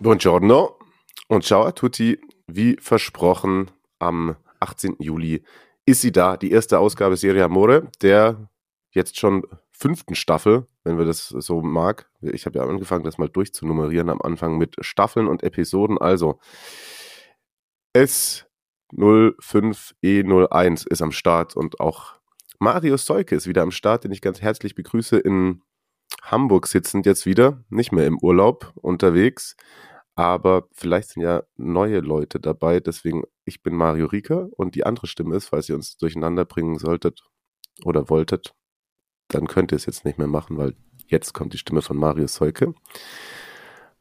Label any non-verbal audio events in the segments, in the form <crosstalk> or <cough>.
Buongiorno und ciao a tutti. Wie versprochen, am 18. Juli ist sie da, die erste Ausgabe Serie Amore, der jetzt schon fünften Staffel, wenn wir das so mag. Ich habe ja angefangen, das mal durchzunummerieren am Anfang mit Staffeln und Episoden. Also S05E01 ist am Start und auch Marius Seuke ist wieder am Start, den ich ganz herzlich begrüße in Hamburg sitzend jetzt wieder, nicht mehr im Urlaub unterwegs, aber vielleicht sind ja neue Leute dabei, deswegen ich bin Mario Rieker und die andere Stimme ist, falls ihr uns durcheinander bringen solltet oder wolltet, dann könnt ihr es jetzt nicht mehr machen, weil jetzt kommt die Stimme von Marius Seuke.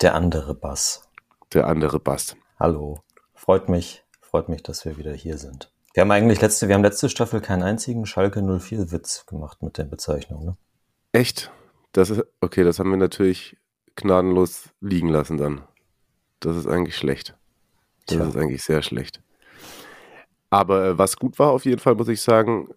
Der andere Bass. Der andere Bass. Hallo. Freut mich, freut mich, dass wir wieder hier sind. Wir haben eigentlich letzte, wir haben letzte Staffel keinen einzigen Schalke 04 Witz gemacht mit der Bezeichnung, ne? Echt? Das ist, okay, das haben wir natürlich gnadenlos liegen lassen dann. Das ist eigentlich schlecht. Das Tja. ist eigentlich sehr schlecht. Aber äh, was gut war auf jeden Fall, muss ich sagen,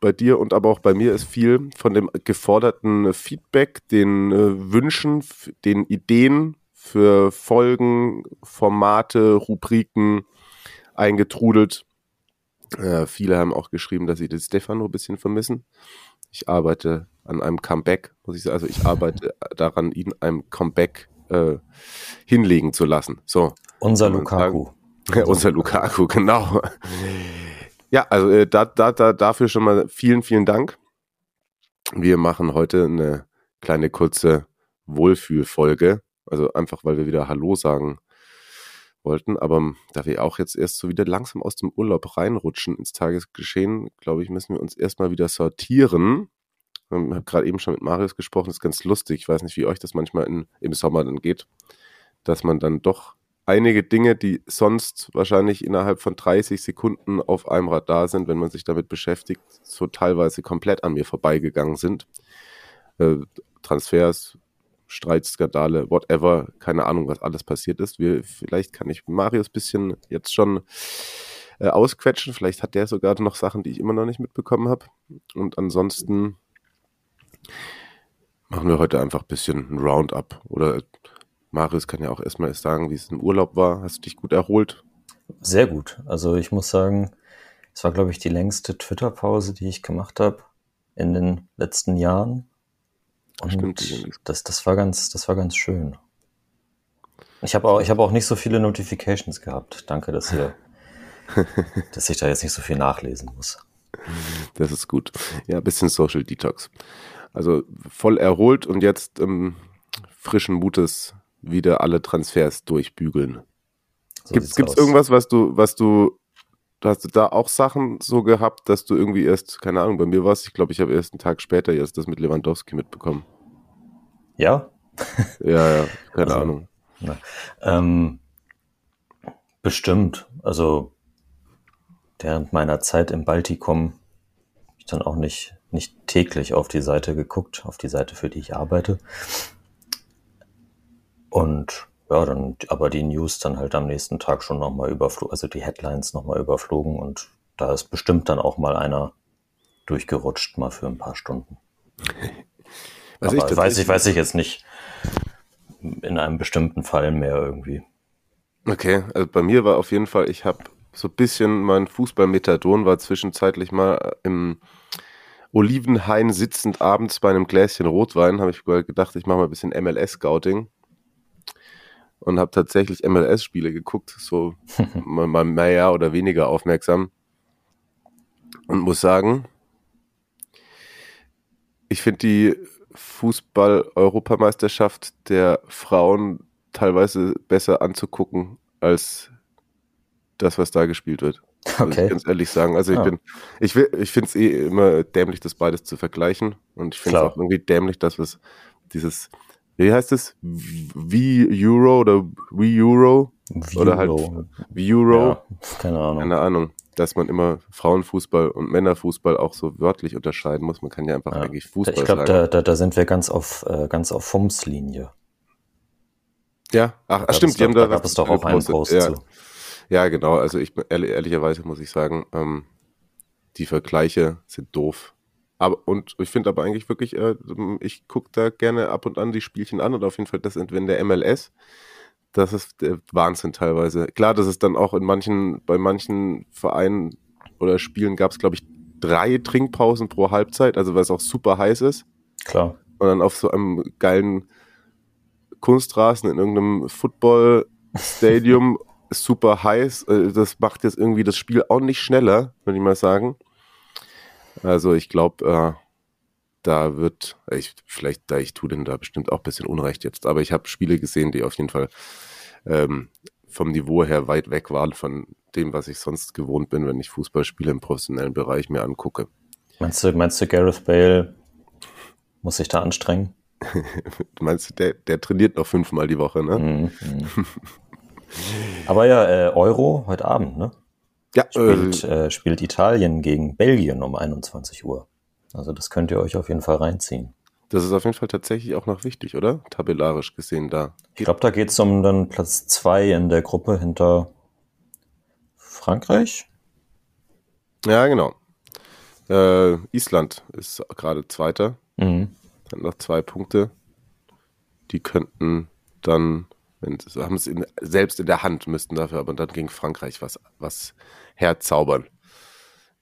bei dir und aber auch bei mir ist viel von dem geforderten Feedback, den äh, Wünschen, den Ideen für Folgen, Formate, Rubriken eingetrudelt. Äh, viele haben auch geschrieben, dass sie den Stefano ein bisschen vermissen. Ich arbeite an einem Comeback, muss ich sagen. Also ich arbeite daran, ihn einem Comeback äh, hinlegen zu lassen. So. Unser Lukaku. <laughs> Ja, unser Lukaku, genau. Ja, also äh, da, da, da, dafür schon mal vielen, vielen Dank. Wir machen heute eine kleine kurze Wohlfühlfolge. Also einfach, weil wir wieder Hallo sagen wollten. Aber da wir auch jetzt erst so wieder langsam aus dem Urlaub reinrutschen ins Tagesgeschehen, glaube ich, müssen wir uns erstmal wieder sortieren. Ich habe gerade eben schon mit Marius gesprochen, das ist ganz lustig. Ich weiß nicht, wie euch das manchmal in, im Sommer dann geht, dass man dann doch einige Dinge, die sonst wahrscheinlich innerhalb von 30 Sekunden auf einem Radar sind, wenn man sich damit beschäftigt, so teilweise komplett an mir vorbeigegangen sind. Äh, Transfers, Streitskandale, whatever, keine Ahnung, was alles passiert ist. Wir, vielleicht kann ich Marius bisschen jetzt schon äh, ausquetschen. Vielleicht hat der sogar noch Sachen, die ich immer noch nicht mitbekommen habe. Und ansonsten machen wir heute einfach ein bisschen ein Roundup. Oder Marius kann ja auch erstmal erst sagen, wie es im Urlaub war. Hast du dich gut erholt? Sehr gut. Also ich muss sagen, es war, glaube ich, die längste Twitter-Pause, die ich gemacht habe in den letzten Jahren. Und Stimmt, das, das war ganz, das war ganz schön. Ich habe auch, ich habe auch nicht so viele Notifications gehabt. Danke, dass ihr, <laughs> dass ich da jetzt nicht so viel nachlesen muss. Das ist gut. Ja, ein bisschen Social Detox. Also voll erholt und jetzt ähm, frischen Mutes wieder alle Transfers durchbügeln. So Gibt es irgendwas, was du, was du, hast du da auch Sachen so gehabt, dass du irgendwie erst, keine Ahnung, bei mir warst, ich glaube, ich habe erst einen Tag später erst das mit Lewandowski mitbekommen. Ja? Ja, ja, keine Also- Ahnung. Ähm, bestimmt. Also während meiner Zeit im Baltikum habe ich dann auch nicht, nicht täglich auf die Seite geguckt, auf die Seite, für die ich arbeite. Und ja, dann aber die News dann halt am nächsten Tag schon nochmal überflogen, also die Headlines nochmal überflogen und da ist bestimmt dann auch mal einer durchgerutscht, mal für ein paar Stunden. <laughs> Was aber weiß tatsächlich- ich, weiß ich jetzt nicht in einem bestimmten Fall mehr irgendwie. Okay, also bei mir war auf jeden Fall, ich habe so ein bisschen mein Fußballmethadon war zwischenzeitlich mal im Olivenhain sitzend abends bei einem Gläschen Rotwein, habe ich gedacht, ich mache mal ein bisschen MLS-Scouting und habe tatsächlich MLS-Spiele geguckt, so <laughs> mal, mal mehr oder weniger aufmerksam und muss sagen, ich finde die Fußball-Europameisterschaft der Frauen teilweise besser anzugucken als das, was da gespielt wird. Muss Okay. ich ganz ehrlich sagen. Also ich Ah. bin, ich will, ich finde es eh immer dämlich, das beides zu vergleichen. Und ich finde es auch irgendwie dämlich, dass es dieses wie heißt es? V-Euro oder V-Euro? Oder halt V-Euro? Ja, keine Ahnung. Keine Ahnung. Dass man immer Frauenfußball und Männerfußball auch so wörtlich unterscheiden muss. Man kann ja einfach Ja. eigentlich Fußball ich glaube, da, da, da sind wir ganz auf, äh, ganz auf Fums-Linie. ja, ach, ach gab stimmt, die haben da, da gab es doch auch einen. Post ja. zu. Ja, genau. Also ich ehrlich, ehrlicherweise muss ich sagen, ähm, die Vergleiche sind doof. Aber und ich finde aber eigentlich wirklich, äh, ich gucke da gerne ab und an die Spielchen an und auf jeden Fall das wenn der MLS. Das ist der Wahnsinn teilweise. Klar, das ist dann auch in manchen, bei manchen Vereinen oder Spielen gab es, glaube ich, drei Trinkpausen pro Halbzeit, also weil es auch super heiß ist. Klar. Und dann auf so einem geilen Kunstrasen in irgendeinem <laughs> Super heiß. Äh, Das macht jetzt irgendwie das Spiel auch nicht schneller, würde ich mal sagen. Also ich glaube, äh, da wird, ich, vielleicht, da ich tue denn da bestimmt auch ein bisschen Unrecht jetzt, aber ich habe Spiele gesehen, die auf jeden Fall ähm, vom Niveau her weit weg waren von dem, was ich sonst gewohnt bin, wenn ich Fußballspiele im professionellen Bereich mir angucke. Meinst du, meinst du, Gareth Bale muss sich da anstrengen? <laughs> Meinst du, der, der trainiert noch fünfmal die Woche, ne? Mhm. mhm. <laughs> Aber ja, äh, Euro heute Abend, ne? Ja, Spielt, äh, äh, spielt Italien gegen Belgien um 21 Uhr. Also das könnt ihr euch auf jeden Fall reinziehen. das ist auf jeden Fall tatsächlich auch noch wichtig, oder? Tabellarisch gesehen da. Ich glaube, da geht's um dann Platz zwei in der Gruppe hinter Frankreich. Ja, genau. Äh, Island ist gerade Zweiter, Mhm. hat noch zwei Punkte. Die könnten dann, haben es in, selbst in der Hand, müssten dafür aber dann gegen Frankreich was, was herzaubern.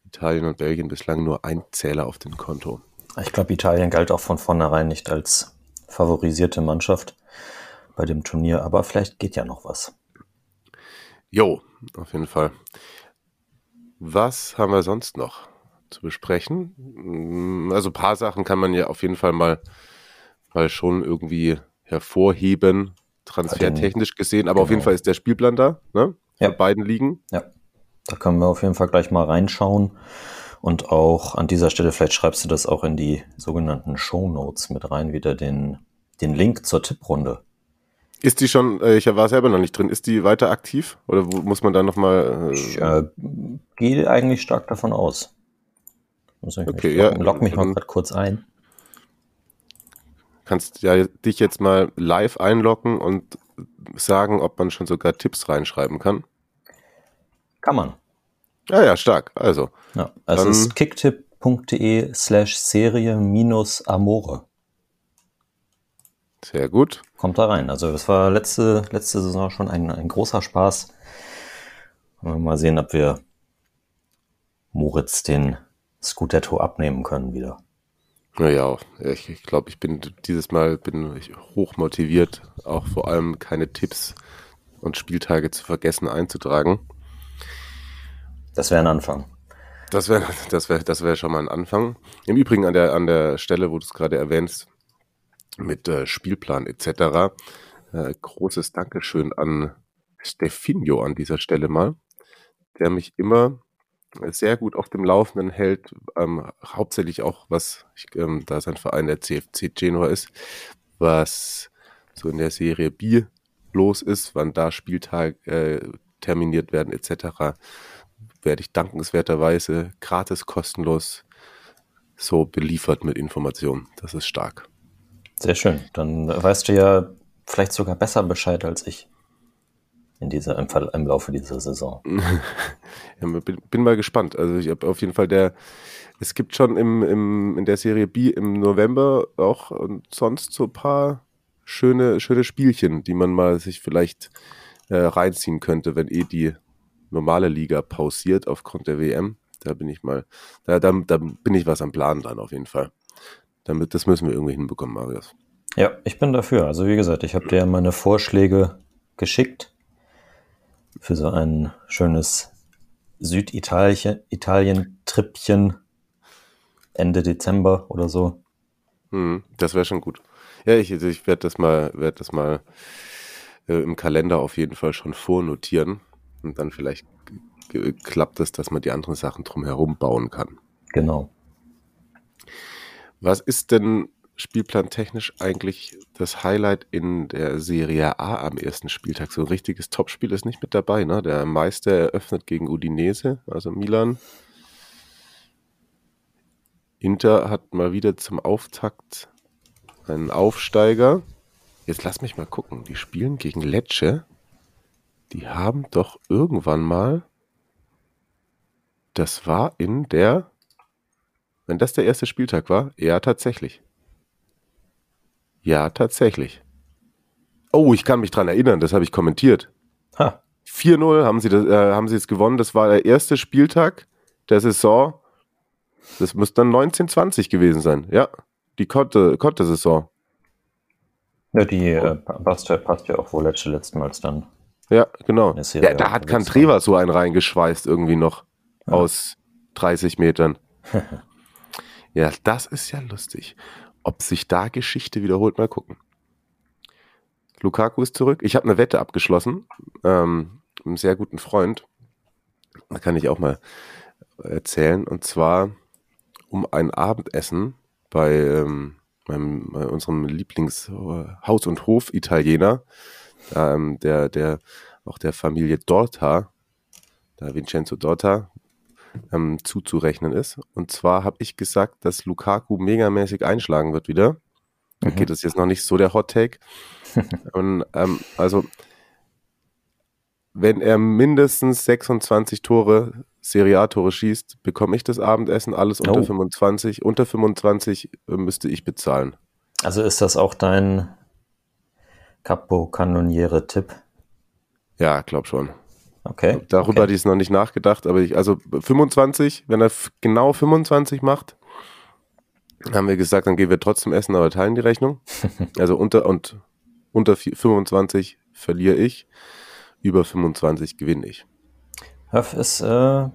Italien und Belgien bislang nur ein Zähler auf dem Konto. Ich glaube, Italien galt auch von vornherein nicht als favorisierte Mannschaft bei dem Turnier, aber vielleicht geht ja noch was. Jo, auf jeden Fall. Was haben wir sonst noch zu besprechen? Mm, Also ein paar Sachen kann man ja auf jeden Fall mal, mal schon irgendwie hervorheben, transfertechnisch gesehen. Aber auf jeden genau. Fall ist der Spielplan da, ne? Ja. Beiden Ligen. Ja, da können wir auf jeden Fall gleich mal reinschauen. Und auch an dieser Stelle, vielleicht schreibst du das auch in die sogenannten Show Notes mit rein, wieder den, den Link zur Tipprunde. Ist die schon, äh, ich war selber noch nicht drin, ist die weiter aktiv? Oder muss man da nochmal. Ich Äh, äh, gehe eigentlich stark davon aus. Muss ich Okay, mich ja, lock mich mal gerade kurz ein. Kannst ja dich jetzt mal live einloggen und sagen, ob man schon sogar Tipps reinschreiben kann. Kann man. Ja, ja, stark. Also. Ja, es Dann- ist kicktipp.de slash Serie minus Amore. Sehr gut. Kommt da rein. Also das war letzte, letzte Saison schon ein, ein großer Spaß. Mal sehen, ob wir Moritz den Scudetto abnehmen können wieder. Naja, ich, ich glaube, ich bin dieses Mal bin ich hoch motiviert, auch vor allem keine Tipps und Spieltage zu vergessen einzutragen. Das wäre ein Anfang. Das wäre das wär, das wär schon mal ein Anfang. Im Übrigen an der, an der Stelle, wo du es gerade erwähnst, mit äh, Spielplan etc. Äh, großes Dankeschön an Stefinho an dieser Stelle mal, der mich immer sehr gut auf dem Laufenden hält, ähm, hauptsächlich auch, was, ich, ähm, da sein Verein der CFC Genua ist, was so in der Serie B los ist, wann da Spieltag äh, terminiert werden etc., werde ich dankenswerterweise gratis, kostenlos so beliefert mit Informationen. Das ist stark. Sehr schön. Dann weißt du ja vielleicht sogar besser Bescheid als ich in dieser, im, Fall- im Laufe dieser Saison. <laughs> Ja, bin, bin mal gespannt. Also ich habe auf jeden Fall der, es gibt schon im, im, in der Serie B im November auch und sonst so ein paar schöne, schöne Spielchen, die man mal sich vielleicht äh, reinziehen könnte, wenn eh die normale Liga pausiert aufgrund der WM. Da bin ich mal, da, da, da bin ich was am Plan dran auf jeden Fall. Damit, das müssen wir irgendwie hinbekommen, Marius. Ja, ich bin dafür. Also wie gesagt, ich habe dir meine Vorschläge geschickt für so ein schönes Süditalien-Trippchen Ende Dezember oder so. Hm, das wäre schon gut. Ja, ich, also ich werde das mal, werde das mal äh, im Kalender auf jeden Fall schon vornotieren und dann vielleicht klappt es, dass man die anderen Sachen drumherum bauen kann. Genau. Was ist denn spielplantechnisch eigentlich das Highlight in der Serie A am ersten Spieltag. So ein richtiges Topspiel ist nicht mit dabei. Ne? Der Meister eröffnet gegen Udinese, also Milan. Inter hat mal wieder zum Auftakt einen Aufsteiger. Jetzt lass mich mal gucken. Die spielen gegen Lecce. Die haben doch irgendwann mal. Das war in der. Wenn das der erste Spieltag war, ja, tatsächlich. Ja, tatsächlich. Oh, ich kann mich dran erinnern, das habe ich kommentiert. Ha. 4-0 haben sie, das, äh, haben sie jetzt gewonnen. Das war der erste Spieltag der Saison. Das müsste dann 1920 gewesen sein. Ja, die Konter-Saison. Ja, die äh, passt, ja, passt ja auch wohl letzte, letztmals dann. Ja, genau. Ja, ja da hat Cantreva so einen reingeschweißt irgendwie noch aus 30 Metern. <laughs> ja, das ist ja lustig. Ob sich da Geschichte wiederholt, mal gucken. Lukaku ist zurück. Ich habe eine Wette abgeschlossen. Ähm, mit einem sehr guten Freund. Da kann ich auch mal erzählen. Und zwar um ein Abendessen bei, ähm, meinem, bei unserem Lieblings-Haus- und Hof-Italiener, ähm, der, der, auch der Familie Dorta, der Vincenzo Dorta, ähm, zuzurechnen ist. Und zwar habe ich gesagt, dass Lukaku megamäßig einschlagen wird wieder. Okay, das ist jetzt noch nicht so der Hot Take. <laughs> Und, ähm, also, wenn er mindestens 26 Tore, Serie A-Tore schießt, bekomme ich das Abendessen, alles unter Oh. 25. Unter 25 äh, müsste ich bezahlen. Also ist das auch dein Capo-Kanoniere-Tipp? Ja, glaub schon. Okay. Darüber okay. hatte ich noch nicht nachgedacht, aber ich, also 25, wenn er genau 25 macht, haben wir gesagt, dann gehen wir trotzdem essen, aber teilen die Rechnung. <laughs> Also unter und unter vi- 25 verliere ich, über 25 gewinne ich. Höff ist, äh, Ja,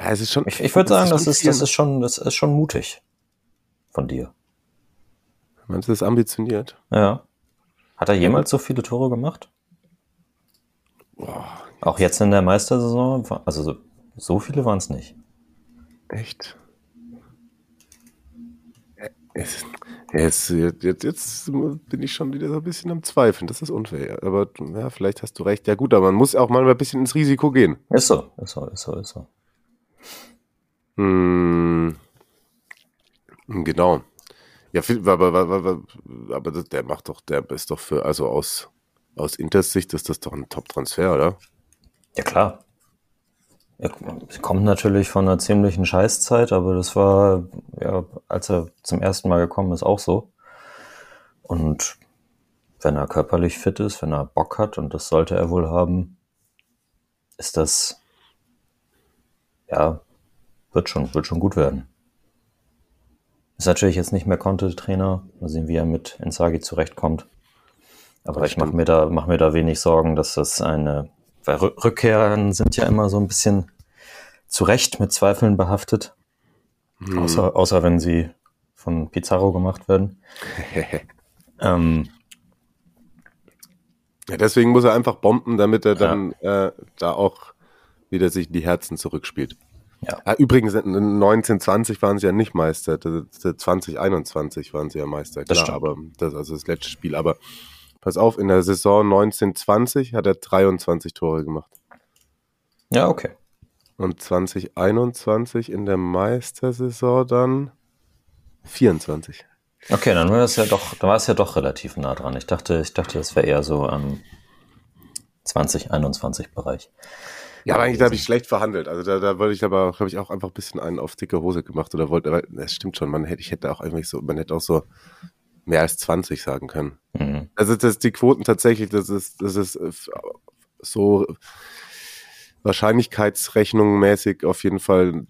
es ist schon. ich, ich würde sagen, das ist, das ist schon, das ist schon mutig von dir. Meinst du das ambitioniert? Ja. Hat er jemals so viele Tore gemacht? Auch jetzt in der Meistersaison? Also so, so viele waren es nicht. Echt? Jetzt, jetzt, jetzt, bin ich schon wieder so ein bisschen am Zweifeln. Das ist unfair. Aber ja, vielleicht hast du recht. Ja gut, aber man muss auch mal ein bisschen ins Risiko gehen. Ist so, ist so, ist so, ist so. Hm, genau. Ja, aber, aber, aber, der macht doch, der ist doch für, also aus, aus Inters Sicht ist das doch ein Top-Transfer, oder? Ja, klar. Er kommt natürlich von einer ziemlichen Scheißzeit, aber das war, ja, als er zum ersten Mal gekommen ist, auch so. Und wenn er körperlich fit ist, wenn er Bock hat, und das sollte er wohl haben, ist das, ja, wird schon, wird schon gut werden. Ist natürlich jetzt nicht mehr Conte-Trainer. Mal sehen, wie er mit Inzaghi zurechtkommt. Aber Das ich mache mir da, mach mir da wenig Sorgen, dass das eine, weil Rü- Rückkehrern sind ja immer so ein bisschen zu Recht mit Zweifeln behaftet. Außer, außer wenn sie von Pizarro gemacht werden. <laughs> ähm, Ja, deswegen muss er einfach bomben, damit er dann äh, da auch wieder sich die Herzen zurückspielt. Ja. Ah, übrigens, 1920 waren sie ja nicht Meister, das- das 2021 waren sie ja Meister, Das klar, stimmt. aber das also das letzte Spiel. Aber pass auf, in der Saison 1920 hat er 23 Tore gemacht. ja, okay. Und 2021 in der Meistersaison dann 24. Okay, dann war das ja doch, da war es ja doch relativ nah dran. Ich dachte, ich dachte, das wäre eher so am 2021 Bereich. Ja, aber eigentlich habe ich schlecht verhandelt. Also da, da wollte ich aber, glaube ich, auch einfach ein bisschen einen auf dicke Hose gemacht oder wollte, weil das stimmt schon, man hätte, ich hätte auch eigentlich so, man hätte auch so mehr als 20 sagen können. Mhm. Also das, die Quoten tatsächlich, das ist, das ist äh, so Wahrscheinlichkeitsrechnung mäßig auf jeden Fall,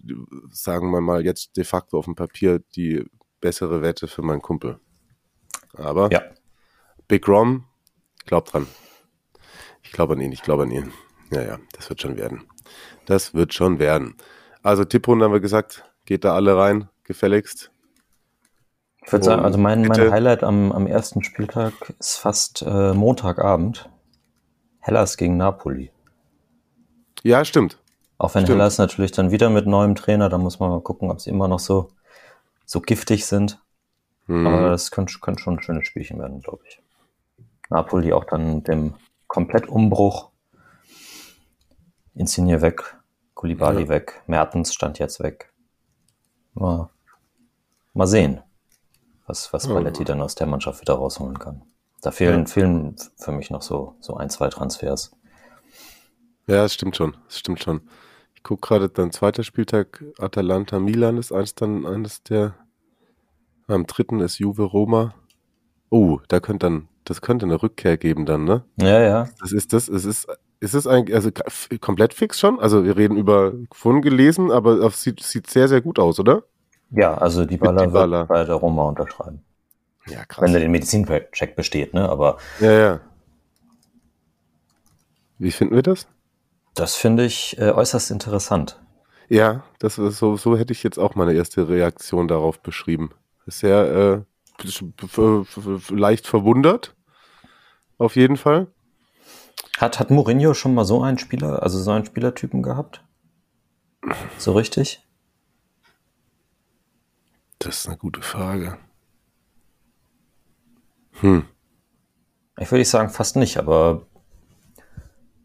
sagen wir mal jetzt de facto auf dem Papier die bessere Wette für meinen Kumpel. Aber Ja, Big Rom, glaub dran. Ich glaube an ihn, ich glaube an ihn. Ja, ja, das wird schon werden. Das wird schon werden. Also Tipprunde haben wir gesagt, geht da alle rein, gefälligst. Ich würde sagen, also mein, mein. Highlight am, am ersten Spieltag ist fast äh, Montagabend. Hellas gegen Napoli. Ja, stimmt. Auch wenn Stimmt. Hellas natürlich dann wieder mit neuem Trainer, da muss man mal gucken, ob sie immer noch so, so giftig sind. Mhm. Aber das könnte, könnte schon ein schönes Spielchen werden, glaube ich. Napoli auch dann dem Komplettumbruch. Insigne weg, Kulibali ja. weg, Mertens stand jetzt weg. Mal, mal sehen, was, was Paletti dann aus der Mannschaft wieder rausholen kann. Da fehlen, ja. fehlen für mich noch so, so ein, zwei Transfers. Ja, das stimmt schon. Das stimmt schon. Ich gucke gerade, dann zweiter Spieltag Atalanta Milan ist eins dann eines der. Am dritten ist Juve Roma. Oh, da könnte dann, das könnte eine Rückkehr geben dann, ne? Ja, ja. Das ist das, es ist, ist es eigentlich, also komplett fix schon? Also wir reden über gefunden gelesen, aber es sieht, sieht sehr, sehr gut aus, oder? Ja, also die Baller wird bei der Roma unterschreiben. Ja, krass. Wenn der den Medizincheck besteht, ne? Aber. Ja, ja. Wie finden wir das? Das finde ich äh, äußerst interessant. Ja, das ist so, so hätte ich jetzt auch meine erste Reaktion darauf beschrieben. Sehr äh, leicht verwundert. Auf jeden Fall. Hat, hat Mourinho schon mal so einen Spieler, also so einen Spielertypen gehabt? So richtig? Das ist eine gute Frage. Hm. Ich würde sagen, fast nicht, aber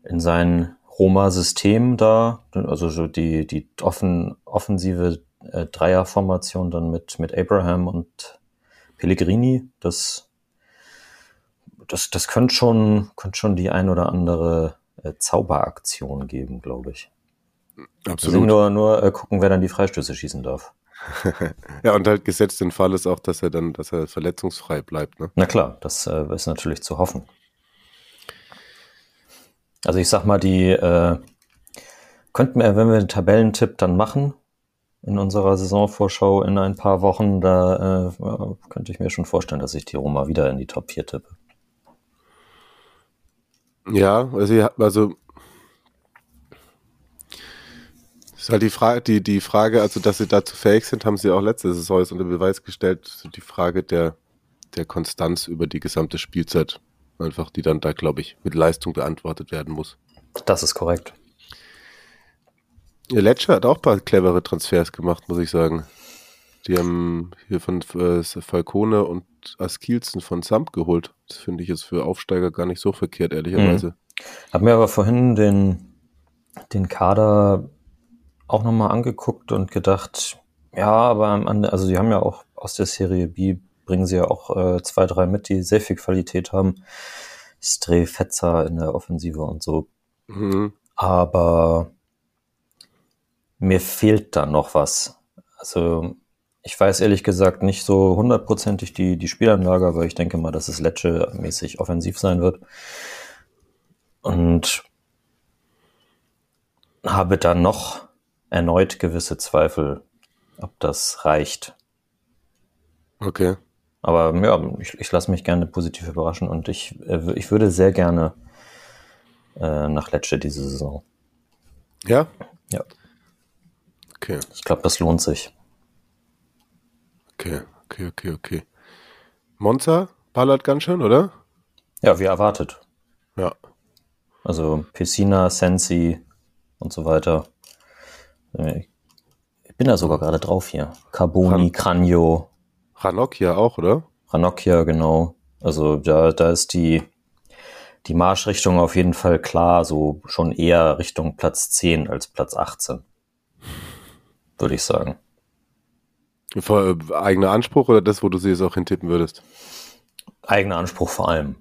in seinen Roma-System da, also so die, die offen, offensive äh, Dreierformation dann mit, mit Abraham und Pellegrini, das, das, das könnte schon, könnte schon die ein oder andere äh, Zauberaktion geben, glaube ich. Absolut. Nur, nur äh, gucken, wer dann die Freistöße schießen darf. <laughs> ja, und halt gesetzt den Fall ist auch, dass er dann, dass er verletzungsfrei bleibt. Ne? Na klar, das äh, ist natürlich zu hoffen. Also ich sag mal, die äh, könnten wir, wenn wir den Tabellentipp dann machen, in unserer Saisonvorschau in ein paar Wochen, da äh, könnte ich mir schon vorstellen, dass ich die Roma wieder in die Top 4 tippe. Ja, also, also ist halt die Frage, die, die Frage, also dass sie dazu fähig sind, haben sie auch letzte Saison unter Beweis gestellt. Die Frage der, der Konstanz über die gesamte Spielzeit einfach, die dann da, glaube ich, mit Leistung beantwortet werden muss. Das ist korrekt. Ja, Lecce hat auch ein paar clevere Transfers gemacht, muss ich sagen. Die haben hier von äh, Falcone und Askilzen von Samt geholt. Das finde ich jetzt für Aufsteiger gar nicht so verkehrt, ehrlicherweise. Mhm. Hab mir aber vorhin den, den Kader auch nochmal angeguckt und gedacht, ja, aber also die haben ja auch aus der Serie B bringen sie ja auch äh, zwei, drei mit, die sehr viel Qualität haben. Stray Fetzer in der Offensive und so. Mhm. Aber mir fehlt da noch was. Also ich weiß ehrlich gesagt nicht so hundertprozentig die, die Spielanlage, aber ich denke mal, dass es Lecce-mäßig offensiv sein wird. Und habe dann noch erneut gewisse Zweifel, ob das reicht. Okay. Aber ja, ich, ich lasse mich gerne positiv überraschen und ich, äh, ich würde sehr gerne äh, nach Lecce diese Saison. Ja? Ja. Okay. Ich glaube, das lohnt sich. Okay, okay, okay, okay. Monza ballert ganz schön, oder? Ja, wie erwartet. Ja. Also Piscina, Sensi und so weiter. Ich bin da sogar gerade drauf hier. Carboni, Cranio. Ranocchia auch, oder? Ranocchia, genau. Also da, da ist die, die Marschrichtung auf jeden Fall klar, so schon eher Richtung Platz 10 als Platz 18. Würde ich sagen. Für, äh, eigener Anspruch oder das, wo du sie jetzt auch hintippen würdest? Eigener Anspruch vor allem.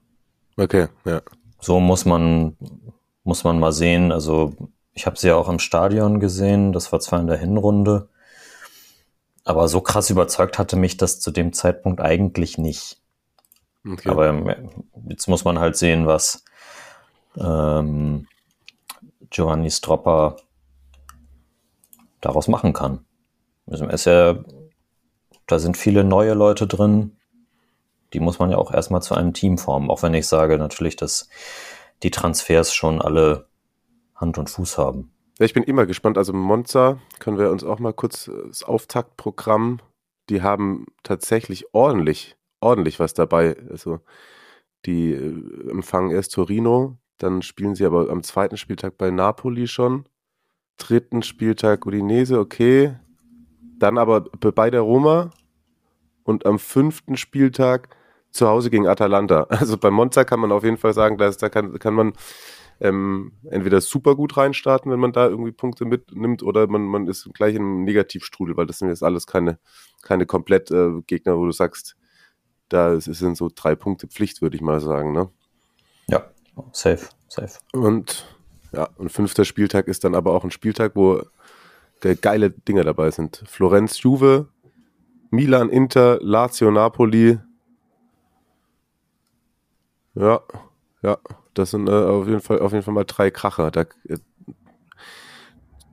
Okay, ja. So muss man, muss man mal sehen. Also ich habe sie ja auch im Stadion gesehen. Das war zwar in der Hinrunde. Aber so krass überzeugt hatte mich das zu dem Zeitpunkt eigentlich nicht. Okay. Aber ähm, jetzt muss man halt sehen, was ähm, Giovanni Stropper daraus machen kann. Also ist ja, da sind viele neue Leute drin. Die muss man ja auch erstmal zu einem Team formen. Auch wenn ich sage natürlich, dass die Transfers schon alle Hand und Fuß haben. Ich bin immer gespannt. Also Monza können wir uns auch mal kurz äh, das Auftaktprogramm. Die haben tatsächlich ordentlich, ordentlich was dabei. Also die äh, empfangen erst Torino, dann spielen sie aber am zweiten Spieltag bei Napoli schon. Dritten Spieltag Udinese, okay. Dann aber bei der Roma und am fünften Spieltag zu Hause gegen Atalanta. <laughs> Also bei Monza kann man auf jeden Fall sagen, dass, da kann, kann man ähm, entweder super gut reinstarten, wenn man da irgendwie Punkte mitnimmt, oder man, man ist gleich im Negativstrudel, weil das sind jetzt alles keine, keine komplett äh, Gegner, wo du sagst, da sind so drei Punkte Pflicht, würde ich mal sagen. Ne? Ja, safe, safe. Und ja, und fünfter Spieltag ist dann aber auch ein Spieltag, wo geile Dinge dabei sind. Florenz, Juve, Milan, Inter, Lazio, Napoli. Ja, ja, das sind äh, auf, jeden Fall, auf jeden Fall mal drei Kracher. Da, äh,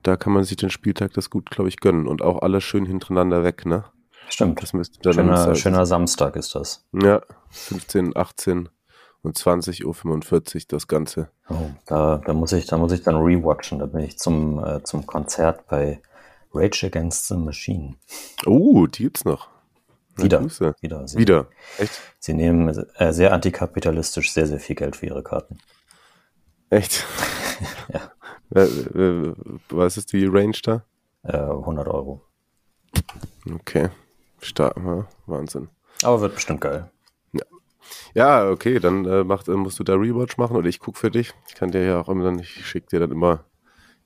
da kann man sich den Spieltag das gut, glaube ich, gönnen. Und auch alle schön hintereinander weg, ne? Stimmt. Das müsste dann schöner, schöner Samstag ist das. Ja, 15, 18 und 20.45 Uhr das Ganze. Oh, da, da, muss ich, da muss ich dann rewatchen. Da bin ich zum, äh, zum Konzert bei Rage Against the Machine. Oh, die gibt's noch. Wieder. Wieder. Sie, Wieder. Echt? Sie nehmen äh, sehr antikapitalistisch sehr, sehr viel Geld für ihre Karten. Echt? <laughs> ja. Was ist die Range da? Äh, 100 Euro. Okay. Stark, ja, Wahnsinn. Aber wird bestimmt geil. Ja, ja okay, dann äh, macht, äh, musst du da Rewatch machen oder ich gucke für dich. Ich kann dir ja auch immer dann, ich schicke dir dann immer,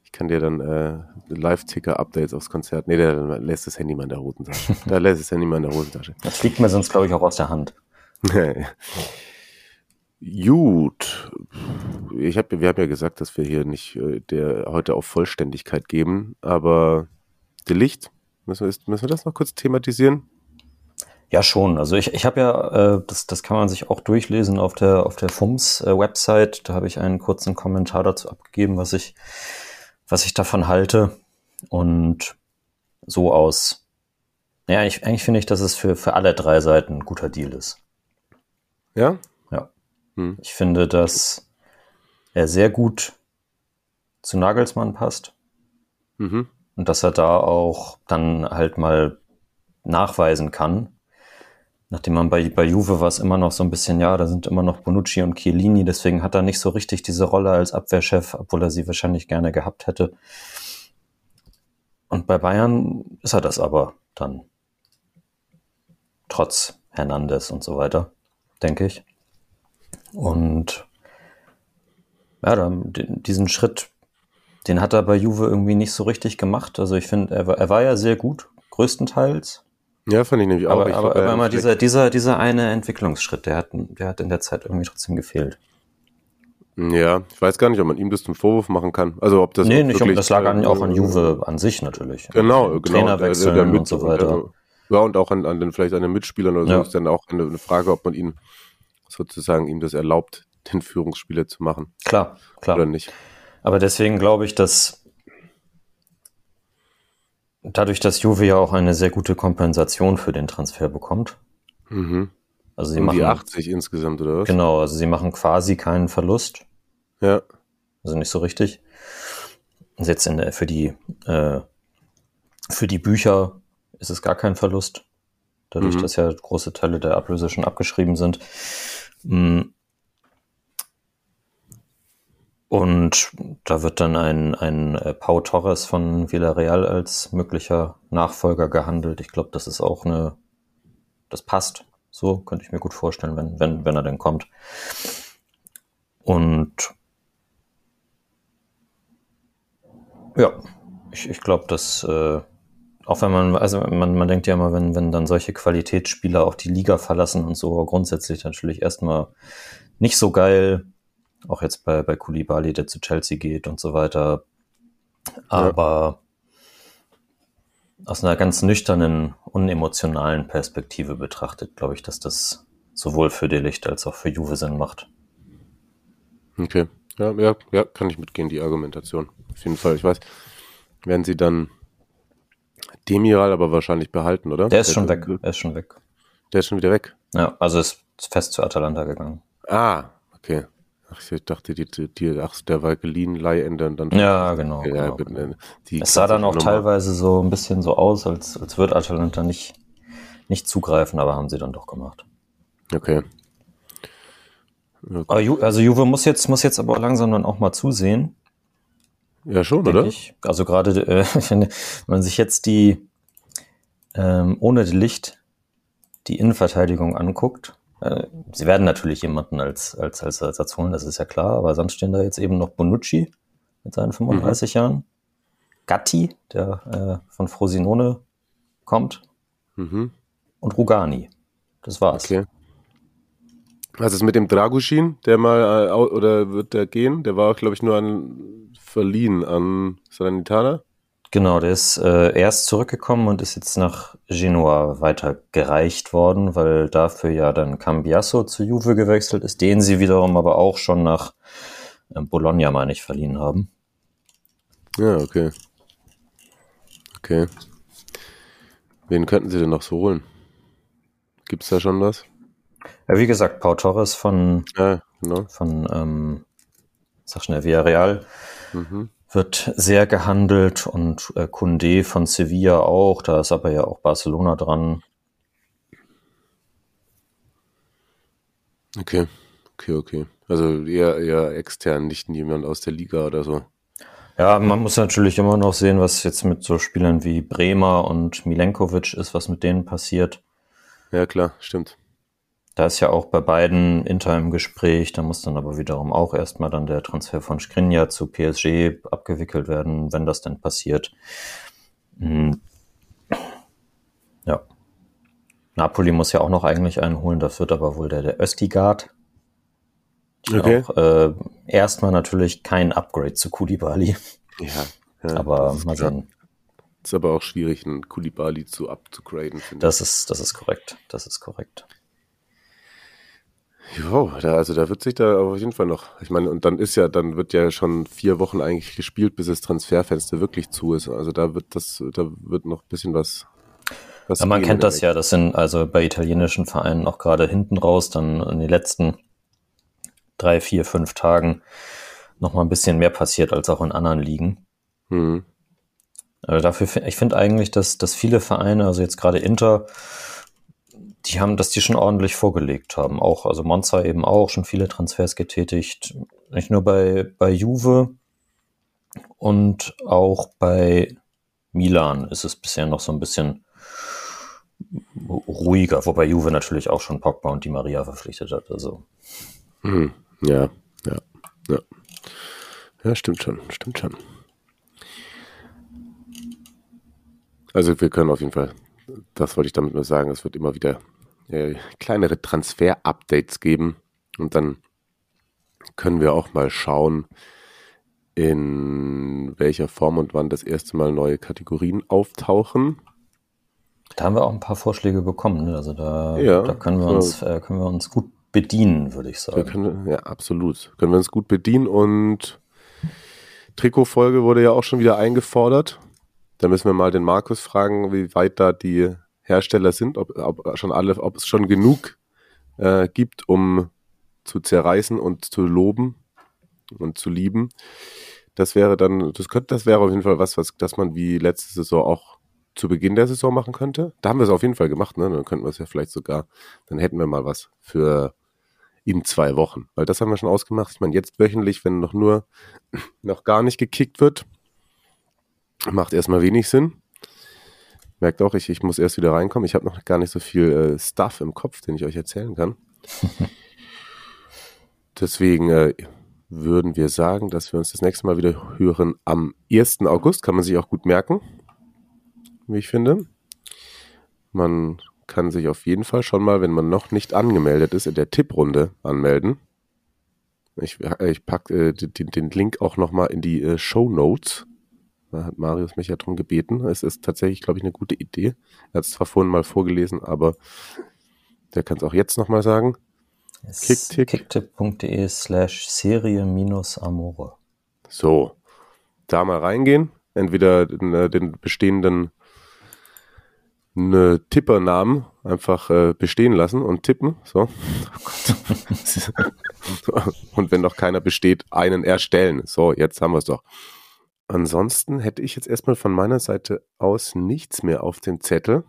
ich kann dir dann äh, Live-Ticker-Updates aufs Konzert. Nee, der lässt das Handy mal in der Hosentasche. da lässt das Handy mal in der Hosentasche. Das fliegt mir sonst, glaube ich, auch aus der Hand. <laughs> Gut. Ich hab, wir haben ja gesagt, dass wir hier nicht äh, der heute auf Vollständigkeit geben, aber der Licht, müssen wir, müssen wir das noch kurz thematisieren? Ja, schon. Also ich, ich habe ja, äh, das, das kann man sich auch durchlesen auf der, auf der FUMS-Website. Äh, da habe ich einen kurzen Kommentar dazu abgegeben, was ich, was ich davon halte. Und so aus. Ja, ich, eigentlich finde ich, dass es für, für alle drei Seiten ein guter Deal ist. Ja? Ja. Hm. Ich finde, dass er sehr gut zu Nagelsmann passt. Mhm. Und dass er da auch dann halt mal nachweisen kann, Nachdem man bei, bei Juve war es immer noch so ein bisschen, ja, da sind immer noch Bonucci und Chiellini, deswegen hat er nicht so richtig diese Rolle als Abwehrchef, obwohl er sie wahrscheinlich gerne gehabt hätte. Und bei Bayern ist er das aber dann. Trotz Hernandez und so weiter, denke ich. Und ja, dann, diesen Schritt, den hat er bei Juve irgendwie nicht so richtig gemacht. Also ich finde, er, er war ja sehr gut, größtenteils. Ja, fand ich nämlich auch. Aber, ich, aber, aber immer dieser, dieser, dieser eine Entwicklungsschritt, der hat, der hat in der Zeit irgendwie trotzdem gefehlt. Ja, ich weiß gar nicht, ob man ihm das zum Vorwurf machen kann. Also ob das nee, nicht um, das lag an, auch an Juve an sich natürlich. Genau, genau. Trainerwechseln der, der, der und so weiter. Ja, und auch an, an den, vielleicht an den Mitspielern oder so ja. ist dann auch eine, eine, Frage, ob man ihn sozusagen ihm das erlaubt, den Führungsspieler zu machen. Klar, klar. Oder nicht. Aber deswegen glaube ich, dass dadurch, dass Juve ja auch eine sehr gute Kompensation für den Transfer bekommt. Mhm. Also sie um machen die 80 insgesamt, oder was? Genau, also sie machen quasi keinen Verlust. Ja. Also nicht so richtig. Jetzt in der, für die äh, für die Bücher ist es gar kein Verlust. Dadurch, mhm. dass ja große Teile der Ablöse schon abgeschrieben sind. Mhm. Und da wird dann ein, ein äh, Pau Torres von Villarreal als möglicher Nachfolger gehandelt. Ich glaube, das ist auch eine, das passt. So könnte ich mir gut vorstellen, wenn, wenn, wenn er denn kommt. Und ja, ich, ich glaube, dass äh, auch wenn man, also man, man denkt ja immer, wenn, wenn dann solche Qualitätsspieler auch die Liga verlassen und so, grundsätzlich natürlich erstmal nicht so geil auch jetzt bei, bei Koulibaly, der zu Chelsea geht und so weiter. Aber ja. aus einer ganz nüchternen, unemotionalen Perspektive betrachtet, glaube ich, dass das sowohl für Delicht als auch für Juve Sinn macht. Okay. Ja, ja, ja, kann ich mitgehen, die Argumentation. Auf jeden Fall. Ich weiß, werden sie dann Demiral aber wahrscheinlich behalten, oder? Der ist der, schon weg. Er ist schon weg. Der ist schon wieder weg. Ja, also ist fest zu Atalanta gegangen. Ah, okay. Ach, ich dachte, die, die, ach, der war geliehen, Leihende und dann. Ja, genau. Ja, genau, genau. es sah dann auch Nummer. teilweise so ein bisschen so aus, als, als würde Atalanta nicht, nicht zugreifen, aber haben sie dann doch gemacht. Okay. okay. Ju, also Juve muss jetzt, muss jetzt aber langsam dann auch mal zusehen. Ja, schon, oder? Ich. Also gerade, äh, <laughs> wenn man sich jetzt die, ähm, ohne die Licht, die Innenverteidigung anguckt, sie werden natürlich jemanden als, als, als Ersatz holen, das ist ja klar, aber sonst stehen da jetzt eben noch Bonucci mit seinen 35 mhm. Jahren, Gatti, der äh, von Frosinone kommt, mhm. und Rugani. Das war's. Okay. Was ist mit dem Draguschin, der mal, äh, oder wird der gehen? Der war, glaube ich, nur an, verliehen an Salernitana. Genau, der ist äh, erst zurückgekommen und ist jetzt nach Genua weitergereicht worden, weil dafür ja dann Cambiasso zu Juve gewechselt ist, den sie wiederum aber auch schon nach äh, Bologna, meine ich, verliehen haben. Ja, okay. Okay. Wen könnten sie denn noch so holen? Gibt es da schon was? Ja, wie gesagt, Pau Torres von, ja, genau. von ähm, sag schnell, Villarreal. Mhm wird sehr gehandelt und äh, Kunde von Sevilla auch, da ist aber ja auch Barcelona dran. Okay, okay, okay. Also eher, eher extern, nicht jemand aus der Liga oder so. Ja, man muss natürlich immer noch sehen, was jetzt mit so Spielern wie Bremer und Milenkovic ist, was mit denen passiert. Ja, klar, stimmt. Da ist ja auch bei beiden Inter im Gespräch, da muss dann aber wiederum auch erstmal dann der Transfer von Skriniar zu PSG abgewickelt werden, wenn das denn passiert. Hm. Ja. Napoli muss ja auch noch eigentlich einen holen, das wird aber wohl der, der Östigard. Okay. Auch, äh, erstmal natürlich kein Upgrade zu Kulibali. Ja. ja <laughs> aber mal sehen. Ist aber auch schwierig, einen Kulibali zu upgraden. Das ist, das ist korrekt. Das ist korrekt. Jo, da, also da wird sich da auf jeden Fall noch, ich meine, und dann ist ja, dann wird ja schon vier Wochen eigentlich gespielt, bis das Transferfenster wirklich zu ist. Also da wird das, da wird noch ein bisschen was. was ja, man kennt das ja, das sind also bei italienischen Vereinen auch gerade hinten raus, dann in den letzten drei, vier, fünf Tagen noch mal ein bisschen mehr passiert als auch in anderen Ligen. Mhm. Also dafür, ich finde eigentlich, dass, dass viele Vereine, also jetzt gerade Inter, die haben, dass die schon ordentlich vorgelegt haben. Auch, also Monza eben auch, schon viele Transfers getätigt. Nicht nur bei, bei Juve und auch bei Milan ist es bisher noch so ein bisschen ruhiger, wobei Juve natürlich auch schon Pogba und Di Maria verpflichtet hat. Also. Mhm. Ja, ja, ja. Ja, stimmt schon, stimmt schon. Also wir können auf jeden Fall, das wollte ich damit nur sagen, es wird immer wieder äh, kleinere Transfer-Updates geben und dann können wir auch mal schauen, in welcher Form und wann das erste Mal neue Kategorien auftauchen. Da haben wir auch ein paar Vorschläge bekommen. Ne? Also da, ja, da können, wir uns, äh, können wir uns gut bedienen, würde ich sagen. Können, ja, absolut. Können wir uns gut bedienen und Trikotfolge wurde ja auch schon wieder eingefordert. Da müssen wir mal den Markus fragen, wie weit da die Hersteller sind, ob, ob schon alle, ob es schon genug äh, gibt, um zu zerreißen und zu loben und zu lieben. Das wäre dann, das könnte, das wäre auf jeden Fall was, was, dass man wie letzte Saison auch zu Beginn der Saison machen könnte. Da haben wir es auf jeden Fall gemacht, ne? Dann könnten wir es ja vielleicht sogar, dann hätten wir mal was für in zwei Wochen. Weil das haben wir schon ausgemacht. Ich meine, jetzt wöchentlich, wenn noch nur noch gar nicht gekickt wird, macht erstmal wenig Sinn. Merkt auch, ich, ich muss erst wieder reinkommen. Ich habe noch gar nicht so viel äh, Stuff im Kopf, den ich euch erzählen kann. <laughs> Deswegen äh, würden wir sagen, dass wir uns das nächste Mal wieder hören am 1. August. Kann man sich auch gut merken, wie ich finde. Man kann sich auf jeden Fall schon mal, wenn man noch nicht angemeldet ist, in der Tipprunde anmelden. Ich, ich packe äh, den, den, Link auch nochmal in die äh, Show Notes. Da hat Marius mich ja drum gebeten. Es ist tatsächlich, glaube ich, eine gute Idee. Er hat es zwar vorhin mal vorgelesen, aber der kann es auch jetzt nochmal sagen. Kicktipp.de slash Serie minus Amore. So, da mal reingehen. Entweder den, äh, den bestehenden eine Tippernamen einfach äh, bestehen lassen und tippen. <laughs> <laughs> So. Und wenn noch keiner besteht, einen erstellen. So, jetzt haben wir es doch. Ansonsten hätte ich jetzt erstmal von meiner Seite aus nichts mehr auf dem Zettel.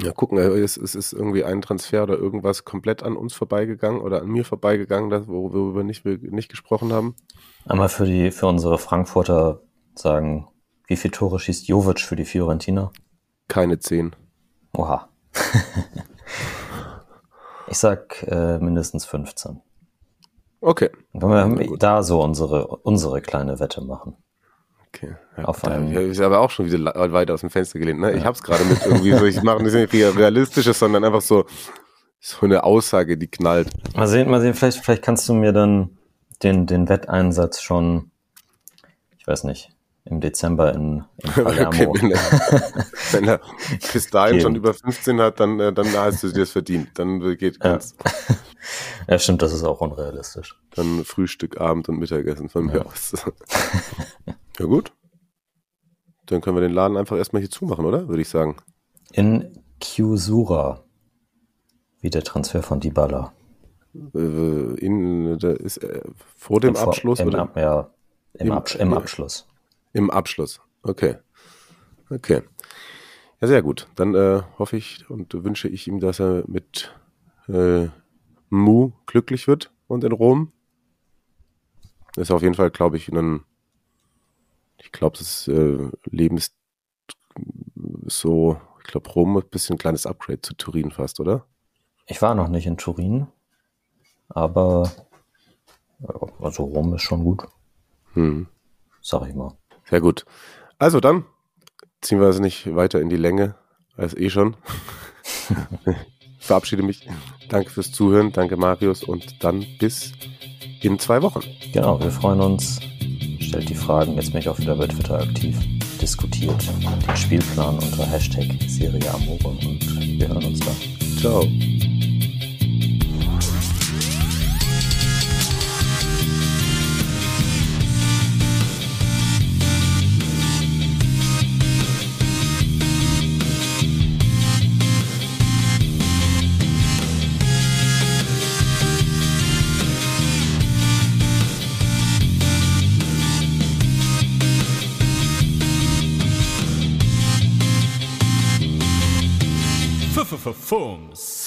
Ja, gucken, äh, es, es ist irgendwie ein Transfer oder irgendwas komplett an uns vorbeigegangen oder an mir vorbeigegangen, das, worüber wir nicht, nicht gesprochen haben. Einmal für die, für unsere Frankfurter sagen, wie viele Tore schießt Jovic für die Fiorentina? Keine zehn. Oha. <laughs> Ich sag äh, mindestens 15. Okay. Dann können wir da so unsere, unsere kleine Wette machen. okay. Ja, Auf einen- ist aber auch schon wieder weit aus dem Fenster gelehnt. Ne? Ich habe es gerade mit irgendwie so, ich mache nicht realistisches, sondern einfach so, so eine Aussage, die knallt. Mal sehen, mal sehen, vielleicht, vielleicht kannst du mir dann den, den Wetteinsatz schon, ich weiß nicht, im Dezember in, in <laughs> Okay, Palermo. wenn, er, <laughs> wenn er bis dahin schon über 15 hat, dann, äh, dann hast du dir das verdient. Dann geht Ja. ganz, <laughs> ja, stimmt, das ist auch unrealistisch. dann Frühstück, Abend und Mittagessen von mir aus. ja gut. Dann können wir den Laden einfach erstmal hier zumachen, oder? Würde ich sagen. In Chiusura, wie der Transfer von Dybala. Äh, In, da ist, äh, vor dem Abschluss Im, oder? Ab, ja, im, Im- Absch im ja. Abschluss. Im Abschluss. Okay. Okay. Ja, sehr gut. Dann äh, hoffe ich und wünsche ich ihm, dass er mit äh, Mu glücklich wird und in Rom. Ist auf jeden Fall, glaube ich, ein, ich glaube, das äh, Leben ist so, ich glaube, Rom ist ein bisschen ein kleines Upgrade zu Turin fast, oder? Ich war noch nicht in Turin, aber ja, also Rom ist schon gut, Hm. sag ich mal. Sehr gut. Also dann ziehen wir es nicht weiter in die Länge als eh schon. <laughs> Verabschiede mich. Danke fürs Zuhören. Danke, Marius. Und dann bis in zwei Wochen. Genau, wir freuen uns. Stellt die Fragen. Jetzt bin ich auch wieder bei Twitter aktiv. Diskutiert den Spielplan unter Hashtag Serie Amore und wir hören uns dann. Ciao. Fomos.